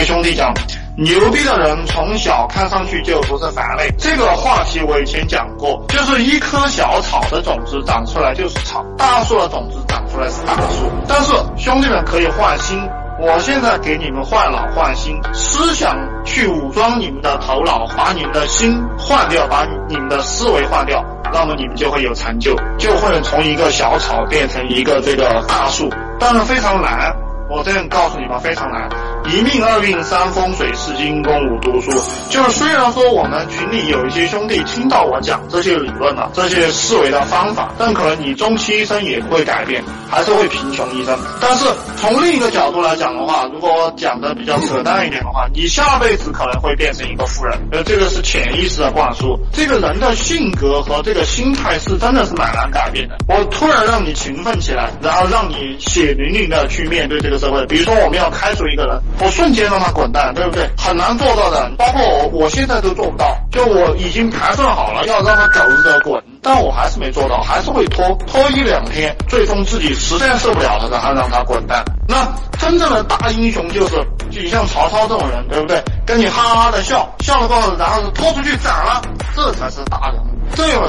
个兄弟讲，牛逼的人从小看上去就不是凡类。这个话题我以前讲过，就是一棵小草的种子长出来就是草，大树的种子长出来是大树。但是兄弟们可以换心。我现在给你们换脑换心，思想去武装你们的头脑，把你们的心换掉，把你们的思维换掉，那么你们就会有成就，就会从一个小草变成一个这个大树。当然非常难，我这样告诉你们，非常难。一命二运三风水四金工五读书，就是虽然说我们群里有一些兄弟听到我讲这些理论了，这些思维的方法，但可能你终其一生也不会改变，还是会贫穷一生。但是从另一个角度来讲的话，如果我讲的比较扯淡一点的话，你下辈子可能会变成一个富人，呃，这个是潜意识的灌输。这个人的性格和这个心态是真的是蛮难改变的。我突然让你勤奋起来，然后让你血淋淋的去面对这个社会。比如说我们要开除一个人。我瞬间让他滚蛋，对不对？很难做到的，包括我，我现在都做不到。就我已经盘算好了，要让他狗日的滚，但我还是没做到，还是会拖拖一两天，最终自己实在受不了了，然后让他滚蛋。那真正的大英雄就是，就像曹操这种人，对不对？跟你哈哈的笑，笑了过后，然后拖出去斩了，这才是大人。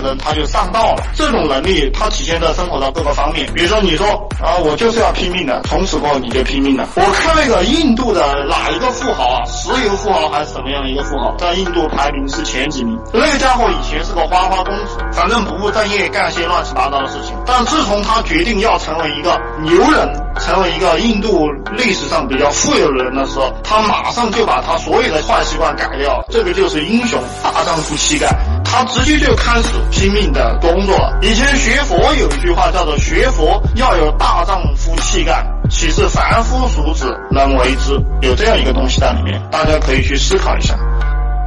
人他就上道了，这种能力他体现在生活的各个方面。比如说，你说啊，我就是要拼命的，从此过后你就拼命了。我看那个印度的哪一个富豪啊，石油富豪还是怎么样的一个富豪，在印度排名是前几名。那个家伙以前是个花花公子，反正不务正业，干些乱七八糟的事情。但自从他决定要成为一个牛人，成为一个印度历史上比较富有的人的时候，他马上就把他所有的坏习惯改掉。这个就是英雄大丈夫气概。他直接就开始拼命的工作了。以前学佛有一句话叫做“学佛要有大丈夫气概，岂是凡夫俗子能为之”，有这样一个东西在里面，大家可以去思考一下。